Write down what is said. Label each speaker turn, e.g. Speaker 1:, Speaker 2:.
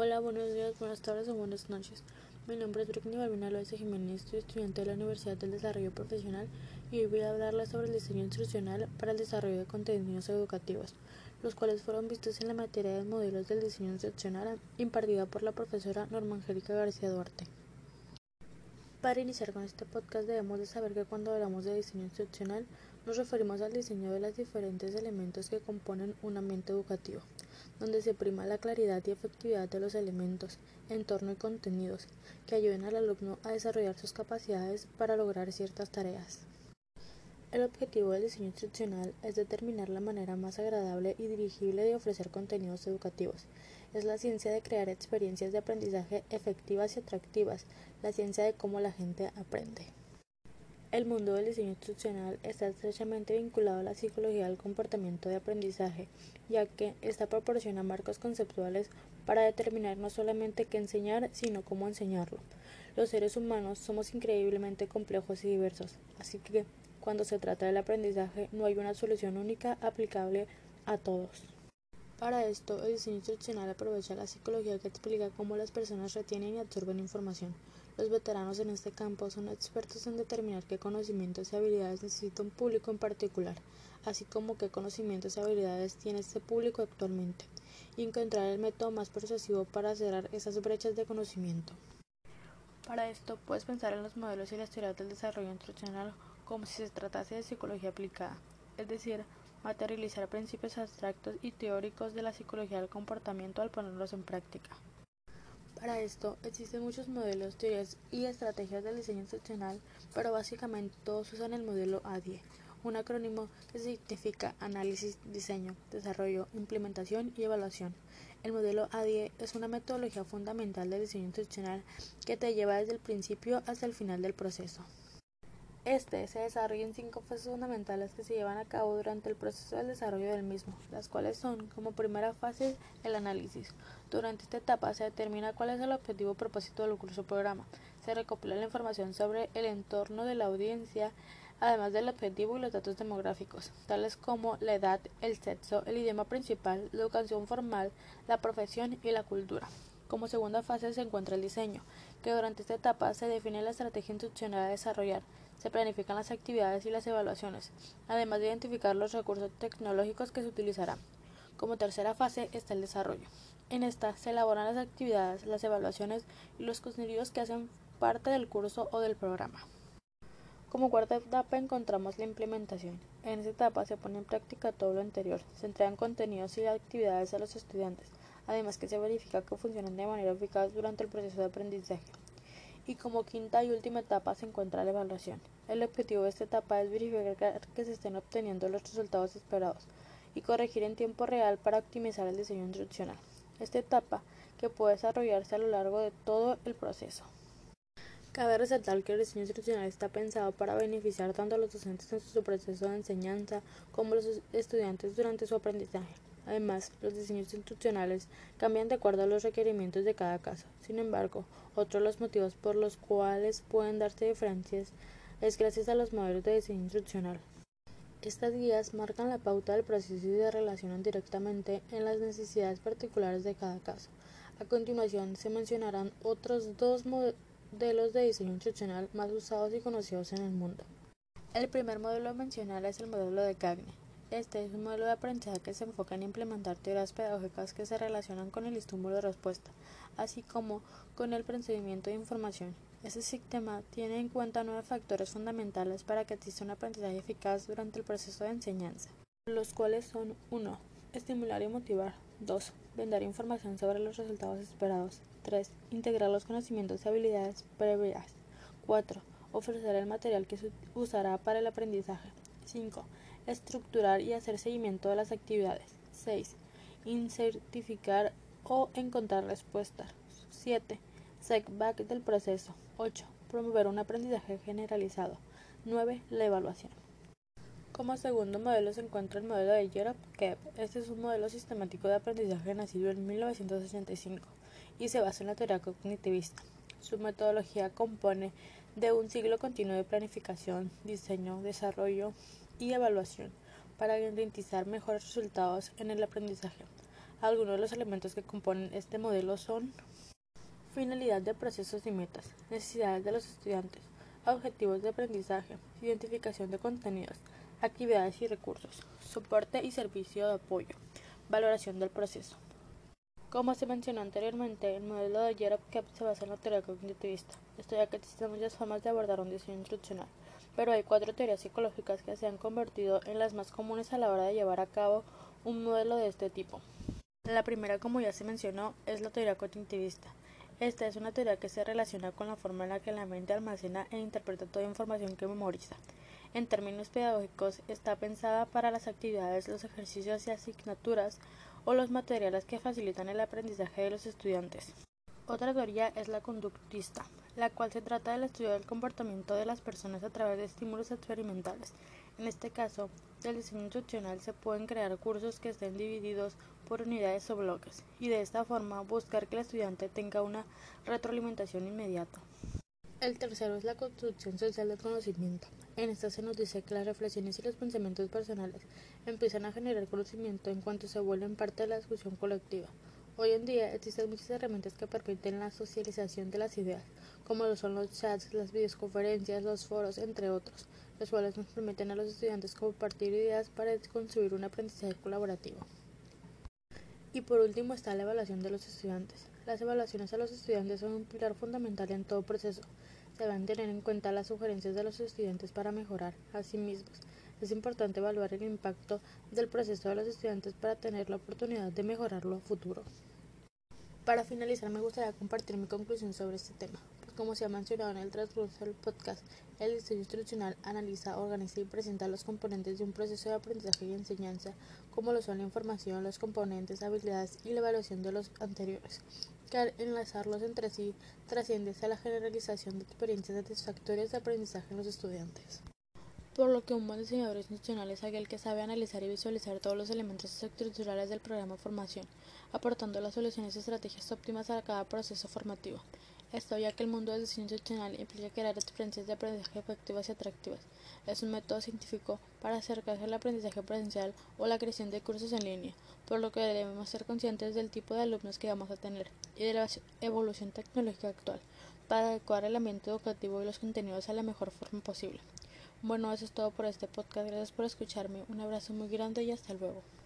Speaker 1: Hola, buenos días, buenas tardes o buenas noches. Mi nombre es Britney Balbina López Jiménez, soy estudiante de la Universidad del Desarrollo Profesional y hoy voy a hablarles sobre el diseño instruccional para el desarrollo de contenidos educativos, los cuales fueron vistos en la materia de modelos del diseño instruccional impartida por la profesora Norma Angélica García Duarte. Para iniciar con este podcast debemos de saber que cuando hablamos de diseño instruccional nos referimos al diseño de los diferentes elementos que componen un ambiente educativo donde se prima la claridad y efectividad de los elementos, entorno y contenidos, que ayuden al alumno a desarrollar sus capacidades para lograr ciertas tareas. El objetivo del diseño instruccional es determinar la manera más agradable y dirigible de ofrecer contenidos educativos. Es la ciencia de crear experiencias de aprendizaje efectivas y atractivas, la ciencia de cómo la gente aprende. El mundo del diseño instruccional está estrechamente vinculado a la psicología del comportamiento de aprendizaje, ya que ésta proporciona marcos conceptuales para determinar no solamente qué enseñar, sino cómo enseñarlo. Los seres humanos somos increíblemente complejos y diversos, así que cuando se trata del aprendizaje no hay una solución única aplicable a todos. Para esto, el diseño instruccional aprovecha la psicología que explica cómo las personas retienen y absorben información. Los veteranos en este campo son expertos en determinar qué conocimientos y habilidades necesita un público en particular, así como qué conocimientos y habilidades tiene este público actualmente, y encontrar el método más persuasivo para cerrar esas brechas de conocimiento. Para esto puedes pensar en los modelos y las teorías del desarrollo instruccional como si se tratase de psicología aplicada, es decir, materializar principios abstractos y teóricos de la psicología del comportamiento al ponerlos en práctica. Para esto existen muchos modelos, teorías y estrategias del diseño instruccional, pero básicamente todos usan el modelo ADIE, un acrónimo que significa análisis, diseño, desarrollo, implementación y evaluación. El modelo ADIE es una metodología fundamental del diseño instruccional que te lleva desde el principio hasta el final del proceso. Este se desarrolla en cinco fases fundamentales que se llevan a cabo durante el proceso del desarrollo del mismo, las cuales son, como primera fase, el análisis. Durante esta etapa se determina cuál es el objetivo o propósito del curso programa. Se recopila la información sobre el entorno de la audiencia, además del objetivo y los datos demográficos, tales como la edad, el sexo, el idioma principal, la educación formal, la profesión y la cultura. Como segunda fase se encuentra el diseño, que durante esta etapa se define la estrategia institucional a desarrollar, se planifican las actividades y las evaluaciones, además de identificar los recursos tecnológicos que se utilizarán. Como tercera fase está el desarrollo. En esta se elaboran las actividades, las evaluaciones y los contenidos que hacen parte del curso o del programa. Como cuarta etapa encontramos la implementación. En esta etapa se pone en práctica todo lo anterior, se entregan contenidos y actividades a los estudiantes, además que se verifica que funcionan de manera eficaz durante el proceso de aprendizaje y como quinta y última etapa se encuentra la evaluación. El objetivo de esta etapa es verificar que se estén obteniendo los resultados esperados y corregir en tiempo real para optimizar el diseño instruccional. Esta etapa que puede desarrollarse a lo largo de todo el proceso. Cabe resaltar que el diseño instruccional está pensado para beneficiar tanto a los docentes en su proceso de enseñanza como a los estudiantes durante su aprendizaje. Además, los diseños institucionales cambian de acuerdo a los requerimientos de cada caso. Sin embargo, otro de los motivos por los cuales pueden darse diferencias es gracias a los modelos de diseño instruccional. Estas guías marcan la pauta del proceso y se relacionan directamente en las necesidades particulares de cada caso. A continuación se mencionarán otros dos modelos de diseño instruccional más usados y conocidos en el mundo. El primer modelo a mencionar es el modelo de Cagne. Este es un modelo de aprendizaje que se enfoca en implementar teorías pedagógicas que se relacionan con el estímulo de respuesta, así como con el procedimiento de información. Este sistema tiene en cuenta nueve factores fundamentales para que exista un aprendizaje eficaz durante el proceso de enseñanza, los cuales son 1. Estimular y motivar. 2. Brindar información sobre los resultados esperados. 3. Integrar los conocimientos y habilidades previas. 4. Ofrecer el material que se usará para el aprendizaje. 5 estructurar y hacer seguimiento de las actividades. 6. Incertificar o encontrar respuestas. 7. Setback del proceso. 8. Promover un aprendizaje generalizado. 9. La evaluación. Como segundo modelo se encuentra el modelo de Jerop Kep. Este es un modelo sistemático de aprendizaje nacido en 1985 y se basa en la teoría cognitivista. Su metodología compone de un ciclo continuo de planificación, diseño, desarrollo y evaluación para garantizar mejores resultados en el aprendizaje. Algunos de los elementos que componen este modelo son finalidad de procesos y metas, necesidades de los estudiantes, objetivos de aprendizaje, identificación de contenidos, actividades y recursos, soporte y servicio de apoyo, valoración del proceso. Como se mencionó anteriormente, el modelo de Jerop se basa en la teoría cognitivista, estudia que existen muchas formas de abordar un diseño instruccional, pero hay cuatro teorías psicológicas que se han convertido en las más comunes a la hora de llevar a cabo un modelo de este tipo. La primera, como ya se mencionó, es la teoría cognitivista. Esta es una teoría que se relaciona con la forma en la que la mente almacena e interpreta toda información que memoriza. En términos pedagógicos, está pensada para las actividades, los ejercicios y asignaturas o los materiales que facilitan el aprendizaje de los estudiantes. Otra teoría es la conductista, la cual se trata del estudio del comportamiento de las personas a través de estímulos experimentales. En este caso, del diseño instruccional se pueden crear cursos que estén divididos por unidades o bloques, y de esta forma buscar que el estudiante tenga una retroalimentación inmediata. El tercero es la construcción social del conocimiento. En esta se nos dice que las reflexiones y los pensamientos personales empiezan a generar conocimiento en cuanto se vuelven parte de la discusión colectiva. Hoy en día existen muchas herramientas que permiten la socialización de las ideas, como lo son los chats, las videoconferencias, los foros, entre otros, los cuales nos permiten a los estudiantes compartir ideas para construir un aprendizaje colaborativo. Y por último está la evaluación de los estudiantes. Las evaluaciones a los estudiantes son un pilar fundamental en todo proceso. Se a tener en cuenta las sugerencias de los estudiantes para mejorar a sí mismos. Es importante evaluar el impacto del proceso de los estudiantes para tener la oportunidad de mejorarlo a futuro. Para finalizar, me gustaría compartir mi conclusión sobre este tema. Pues como se ha mencionado en el transcurso del podcast, el diseño instruccional analiza, organiza y presenta los componentes de un proceso de aprendizaje y enseñanza, como lo son la información, los componentes, habilidades y la evaluación de los anteriores que al enlazarlos entre sí trasciende a la generalización de experiencias satisfactorias de aprendizaje en los estudiantes. Por lo que un buen diseñador institucional es aquel que sabe analizar y visualizar todos los elementos estructurales del programa de formación, aportando las soluciones y estrategias óptimas a cada proceso formativo. Esto ya que el mundo del diseño institucional implica crear experiencias de aprendizaje efectivas y atractivas. Es un método científico para acercarse al aprendizaje presencial o la creación de cursos en línea, por lo que debemos ser conscientes del tipo de alumnos que vamos a tener y de la evolución tecnológica actual para adecuar el ambiente educativo y los contenidos a la mejor forma posible. Bueno, eso es todo por este podcast. Gracias por escucharme. Un abrazo muy grande y hasta luego.